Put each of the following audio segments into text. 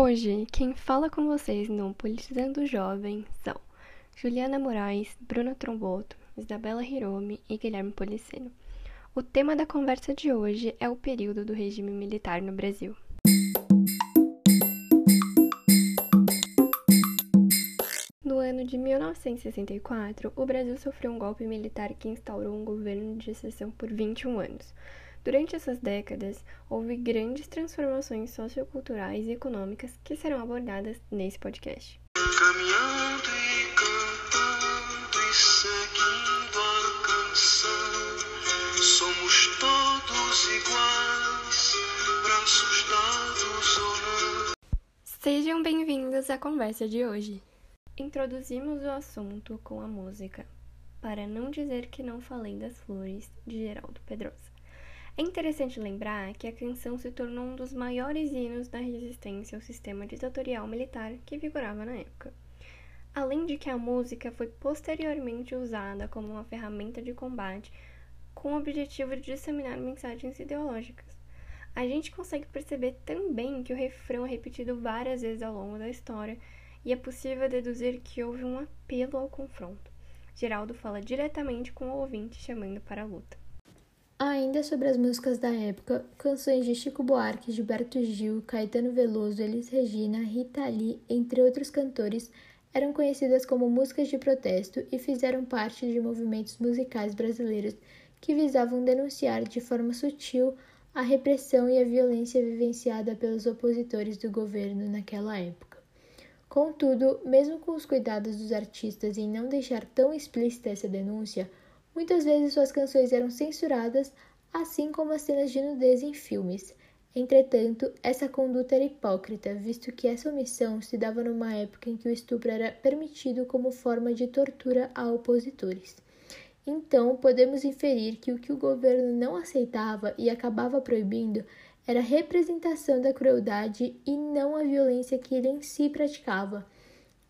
Hoje, quem fala com vocês no Politizando Jovem são Juliana Moraes, Bruna Tromboto, Isabela Hiromi e Guilherme Policeno. O tema da conversa de hoje é o período do regime militar no Brasil. No ano de 1964, o Brasil sofreu um golpe militar que instaurou um governo de exceção por 21 anos. Durante essas décadas, houve grandes transformações socioculturais e econômicas que serão abordadas nesse podcast. Caminhando e cantando e seguindo a canção, somos todos iguais, braços dados ou não. Sejam bem-vindos à conversa de hoje. Introduzimos o assunto com a música, para não dizer que não falei das flores, de Geraldo Pedrosa. É interessante lembrar que a canção se tornou um dos maiores hinos da resistência ao sistema ditatorial militar que vigorava na época. Além de que a música foi posteriormente usada como uma ferramenta de combate com o objetivo de disseminar mensagens ideológicas. A gente consegue perceber também que o refrão é repetido várias vezes ao longo da história e é possível deduzir que houve um apelo ao confronto. Geraldo fala diretamente com o ouvinte chamando para a luta. Ainda sobre as músicas da época, canções de Chico Buarque, Gilberto Gil, Caetano Veloso, Elis Regina, Rita Lee, entre outros cantores, eram conhecidas como músicas de protesto e fizeram parte de movimentos musicais brasileiros que visavam denunciar de forma sutil a repressão e a violência vivenciada pelos opositores do governo naquela época. Contudo, mesmo com os cuidados dos artistas em não deixar tão explícita essa denúncia, Muitas vezes suas canções eram censuradas, assim como as cenas de nudez em filmes. Entretanto, essa conduta era hipócrita, visto que essa omissão se dava numa época em que o estupro era permitido como forma de tortura a opositores. Então, podemos inferir que o que o governo não aceitava e acabava proibindo era a representação da crueldade e não a violência que ele em si praticava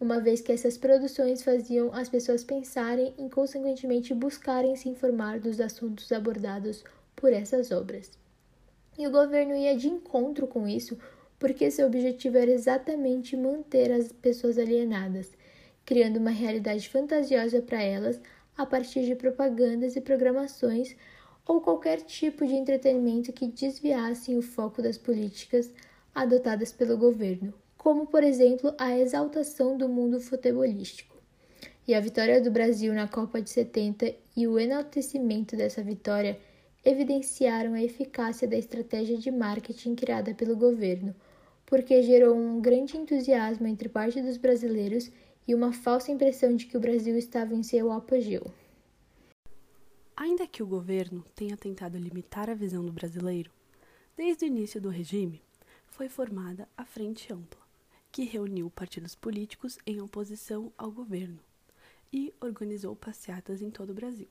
uma vez que essas produções faziam as pessoas pensarem e, consequentemente, buscarem se informar dos assuntos abordados por essas obras. E o governo ia de encontro com isso, porque seu objetivo era exatamente manter as pessoas alienadas, criando uma realidade fantasiosa para elas a partir de propagandas e programações ou qualquer tipo de entretenimento que desviassem o foco das políticas adotadas pelo governo, como por exemplo a exaltação do mundo futebolístico. E a vitória do Brasil na Copa de 70 e o enaltecimento dessa vitória evidenciaram a eficácia da estratégia de marketing criada pelo governo, porque gerou um grande entusiasmo entre parte dos brasileiros e uma falsa impressão de que o Brasil estava em seu apogeu. Ainda que o governo tenha tentado limitar a visão do brasileiro, desde o início do regime foi formada a Frente Ampla, que reuniu partidos políticos em oposição ao governo e organizou passeatas em todo o Brasil.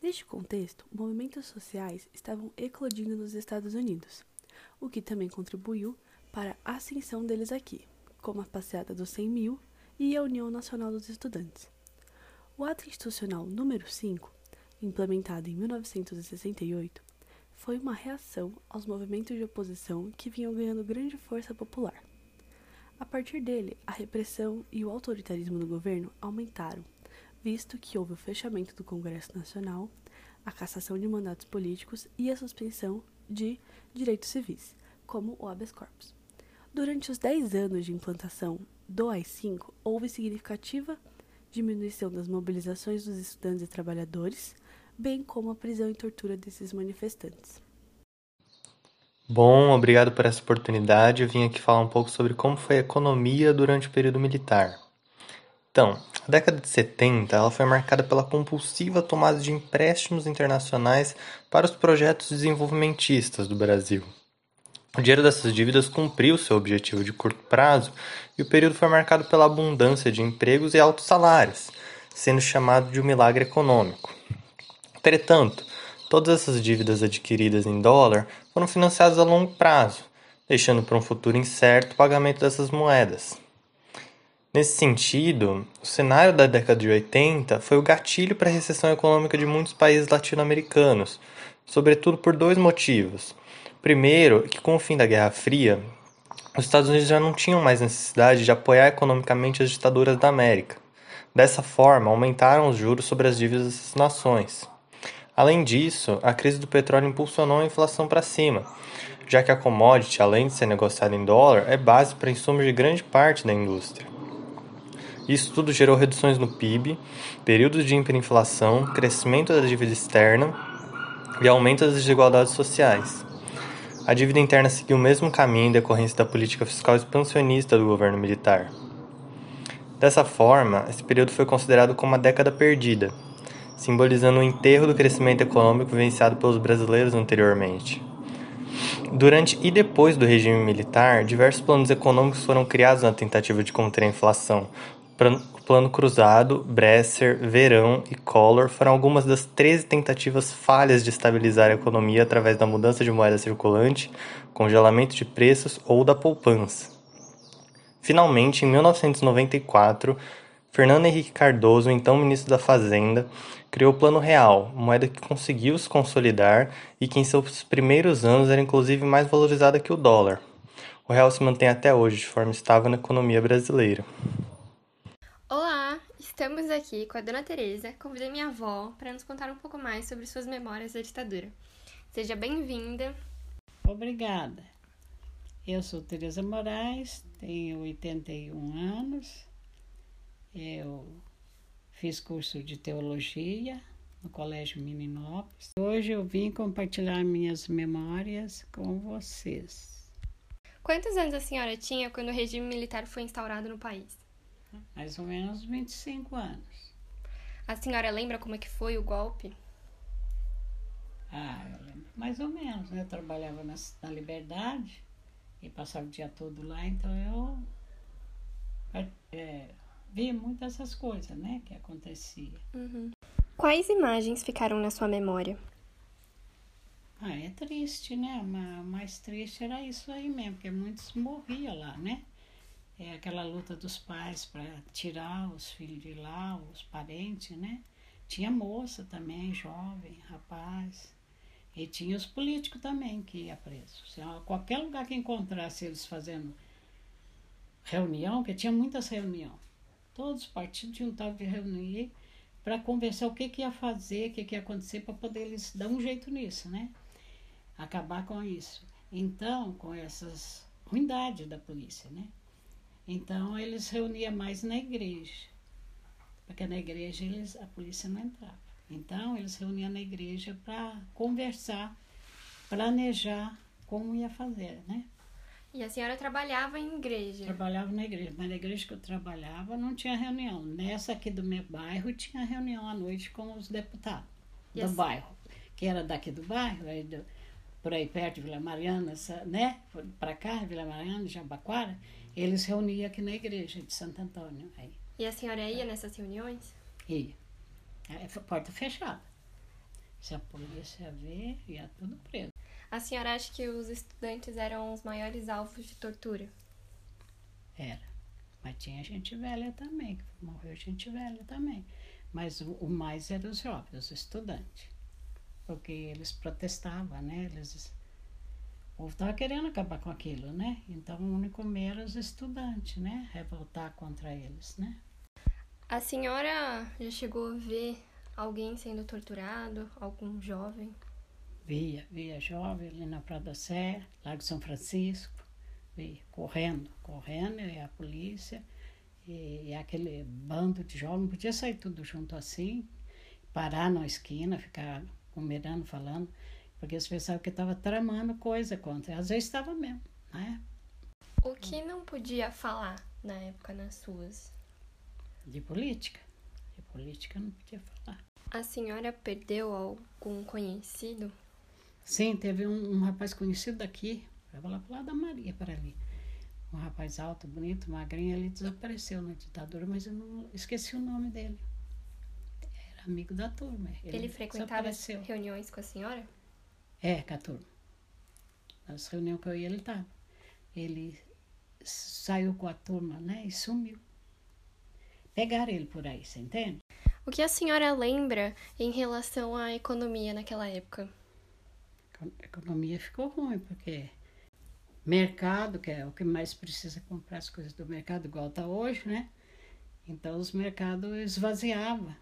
Neste contexto, movimentos sociais estavam eclodindo nos Estados Unidos, o que também contribuiu para a ascensão deles aqui, como a passeata dos 100 mil e a União Nacional dos Estudantes. O ato institucional número 5, implementado em 1968, foi uma reação aos movimentos de oposição que vinham ganhando grande força popular. A partir dele, a repressão e o autoritarismo do governo aumentaram, visto que houve o fechamento do Congresso Nacional, a cassação de mandatos políticos e a suspensão de direitos civis, como o habeas corpus. Durante os 10 anos de implantação do AI-5, houve significativa diminuição das mobilizações dos estudantes e trabalhadores, bem como a prisão e tortura desses manifestantes. Bom, obrigado por essa oportunidade. Eu vim aqui falar um pouco sobre como foi a economia durante o período militar. Então, a década de 70 ela foi marcada pela compulsiva tomada de empréstimos internacionais para os projetos desenvolvimentistas do Brasil. O dinheiro dessas dívidas cumpriu seu objetivo de curto prazo e o período foi marcado pela abundância de empregos e altos salários, sendo chamado de um milagre econômico. Entretanto, Todas essas dívidas adquiridas em dólar foram financiadas a longo prazo, deixando para um futuro incerto o pagamento dessas moedas. Nesse sentido, o cenário da década de 80 foi o gatilho para a recessão econômica de muitos países latino-americanos, sobretudo por dois motivos. Primeiro, que com o fim da Guerra Fria, os Estados Unidos já não tinham mais necessidade de apoiar economicamente as ditaduras da América. Dessa forma, aumentaram os juros sobre as dívidas dessas nações. Além disso, a crise do petróleo impulsionou a inflação para cima, já que a commodity, além de ser negociada em dólar, é base para insumos de grande parte da indústria. Isso tudo gerou reduções no PIB, períodos de hiperinflação, crescimento da dívida externa e aumento das desigualdades sociais. A dívida interna seguiu o mesmo caminho em decorrência da política fiscal expansionista do governo militar. Dessa forma, esse período foi considerado como uma década perdida, simbolizando o enterro do crescimento econômico vivenciado pelos brasileiros anteriormente. Durante e depois do regime militar, diversos planos econômicos foram criados na tentativa de conter a inflação. O Plano Cruzado, Bresser, Verão e Collor foram algumas das 13 tentativas falhas de estabilizar a economia através da mudança de moeda circulante, congelamento de preços ou da poupança. Finalmente, em 1994, Fernando Henrique Cardoso, então ministro da Fazenda, criou o Plano Real, moeda que conseguiu se consolidar e que em seus primeiros anos era inclusive mais valorizada que o dólar. O real se mantém até hoje de forma estável na economia brasileira. Olá, estamos aqui com a Dona Teresa. Convidei minha avó para nos contar um pouco mais sobre suas memórias da ditadura. Seja bem-vinda. Obrigada. Eu sou Teresa Moraes, tenho 81 anos eu fiz curso de teologia no Colégio Mininópolis. Hoje eu vim compartilhar minhas memórias com vocês. Quantos anos a senhora tinha quando o regime militar foi instaurado no país? Mais ou menos 25 anos. A senhora lembra como é que foi o golpe? Ah, eu lembro mais ou menos, né? Eu trabalhava na, na Liberdade e passava o dia todo lá, então eu é, via muito essas coisas, né, que acontecia. Uhum. Quais imagens ficaram na sua memória? Ah, é triste, né? Mas mais triste era isso aí mesmo, porque muitos morriam lá, né? É aquela luta dos pais para tirar os filhos de lá, os parentes, né? Tinha moça também, jovem, rapaz. E tinha os políticos também que ia preso. Se qualquer lugar que encontrasse eles fazendo reunião, que tinha muitas reuniões, Todos os partidos juntavam de reunir para conversar o que, que ia fazer, o que, que ia acontecer, para poder eles dar um jeito nisso, né? Acabar com isso. Então, com essas ruindades da polícia, né? Então, eles reuniam mais na igreja, porque na igreja eles, a polícia não entrava. Então, eles reuniam na igreja para conversar, planejar como ia fazer, né? E a senhora trabalhava em igreja? Trabalhava na igreja, mas na igreja que eu trabalhava não tinha reunião. Nessa aqui do meu bairro tinha reunião à noite com os deputados e do assim? bairro, que era daqui do bairro, aí do, por aí perto de Vila Mariana, né? Para cá, Vila Mariana, Jabaquara, eles reuniam aqui na igreja de Santo Antônio. Aí. E a senhora ia nessas reuniões? Ia. É, porta fechada. Se a polícia ver, ia tudo preso. A senhora acha que os estudantes eram os maiores alvos de tortura? Era. Mas tinha gente velha também, que morreu gente velha também. Mas o, o mais eram os jovens, os estudantes. Porque eles protestavam, né? Eles, o povo estava querendo acabar com aquilo, né? Então o único meio era os estudantes, né? Revoltar contra eles, né? A senhora já chegou a ver alguém sendo torturado, algum jovem? Via, via jovem ali na Praia da Sé, Lago São Francisco, via, correndo, correndo, e a polícia, e, e aquele bando de jovens, podia sair tudo junto assim, parar na esquina, ficar combinando, falando, porque eles pensavam que estava tramando coisa contra, às vezes estava mesmo, né? O que não podia falar na época nas ruas? De política. De política não podia falar. A senhora perdeu algum conhecido Sim, teve um, um rapaz conhecido daqui, vai lá pro lado da Maria, para ali. Um rapaz alto, bonito, magrinho, ele desapareceu na ditadura, mas eu não esqueci o nome dele. Era amigo da turma. Ele, ele frequentava reuniões com a senhora? É, com a turma. Nas reuniões que eu ia, ele estava. Ele saiu com a turma, né, e sumiu. Pegaram ele por aí, você entende? O que a senhora lembra em relação à economia naquela época? A economia ficou ruim, porque mercado, que é o que mais precisa comprar as coisas do mercado, igual está hoje, né? Então os mercados esvaziavam.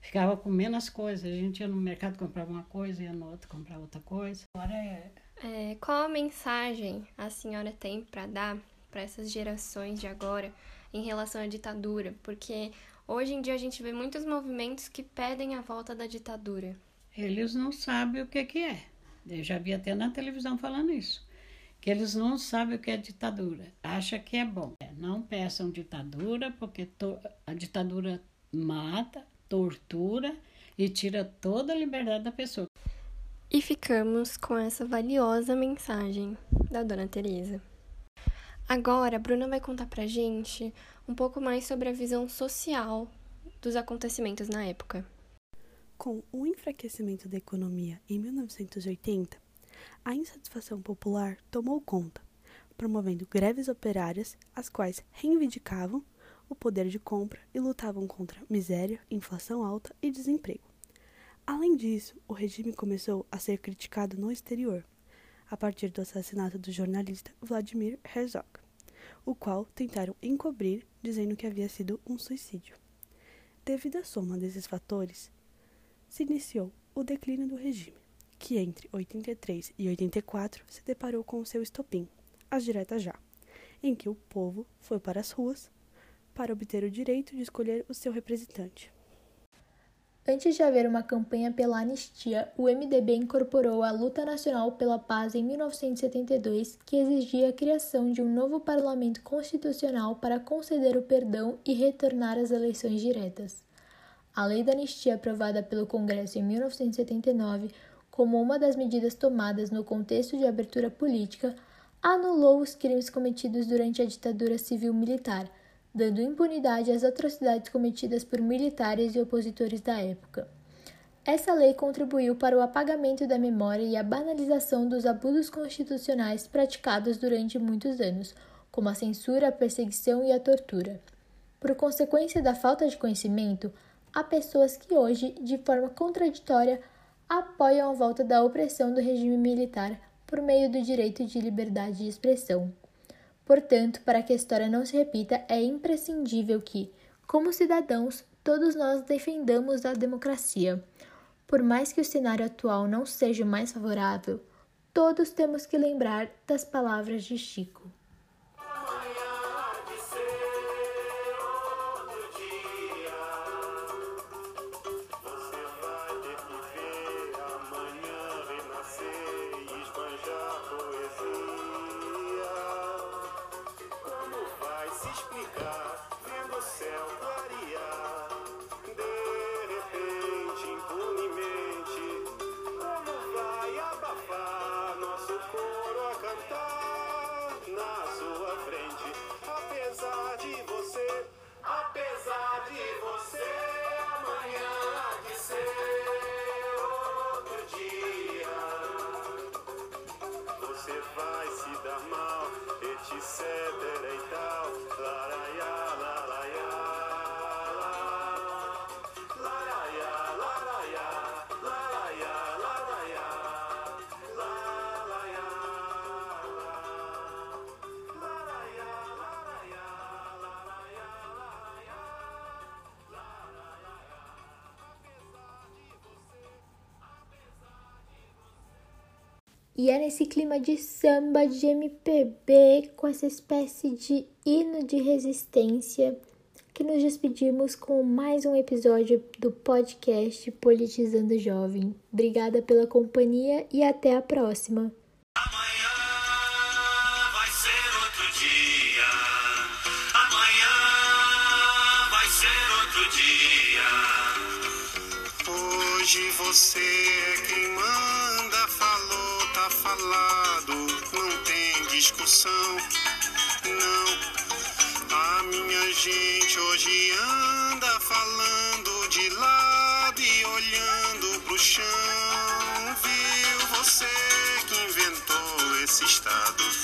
Ficava com menos coisas. A gente ia no mercado comprar uma coisa, ia no outro comprar outra coisa. Agora é. é qual a mensagem a senhora tem para dar para essas gerações de agora em relação à ditadura? Porque hoje em dia a gente vê muitos movimentos que pedem a volta da ditadura. Eles não sabem o que, que é. Eu já vi até na televisão falando isso que eles não sabem o que é ditadura, acha que é bom. Não peçam ditadura, porque a ditadura mata, tortura e tira toda a liberdade da pessoa. E ficamos com essa valiosa mensagem da Dona Teresa. Agora, a Bruna vai contar pra gente um pouco mais sobre a visão social dos acontecimentos na época. Com o enfraquecimento da economia em 1980, a insatisfação popular tomou conta, promovendo greves operárias, as quais reivindicavam o poder de compra e lutavam contra miséria, inflação alta e desemprego. Além disso, o regime começou a ser criticado no exterior, a partir do assassinato do jornalista Vladimir Herzog, o qual tentaram encobrir, dizendo que havia sido um suicídio. Devido à soma desses fatores, se iniciou o declínio do regime que entre 83 e 84 se deparou com o seu estopim, as diretas já, em que o povo foi para as ruas para obter o direito de escolher o seu representante. Antes de haver uma campanha pela anistia, o MDB incorporou a Luta Nacional pela Paz em 1972, que exigia a criação de um novo parlamento constitucional para conceder o perdão e retornar às eleições diretas. A lei da anistia aprovada pelo Congresso em 1979 como uma das medidas tomadas no contexto de abertura política, anulou os crimes cometidos durante a ditadura civil-militar, dando impunidade às atrocidades cometidas por militares e opositores da época. Essa lei contribuiu para o apagamento da memória e a banalização dos abusos constitucionais praticados durante muitos anos, como a censura, a perseguição e a tortura. Por consequência da falta de conhecimento, há pessoas que hoje, de forma contraditória, apoiam a volta da opressão do regime militar por meio do direito de liberdade de expressão. Portanto, para que a história não se repita, é imprescindível que, como cidadãos, todos nós defendamos a democracia. Por mais que o cenário atual não seja o mais favorável, todos temos que lembrar das palavras de Chico. E é nesse clima de samba, de MPB, com essa espécie de hino de resistência, que nos despedimos com mais um episódio do podcast Politizando Jovem. Obrigada pela companhia e até a próxima. Hoje você é quem manda, falado, não tem discussão, não. A minha gente hoje anda falando de lado e olhando pro chão. Viu você que inventou esse estado?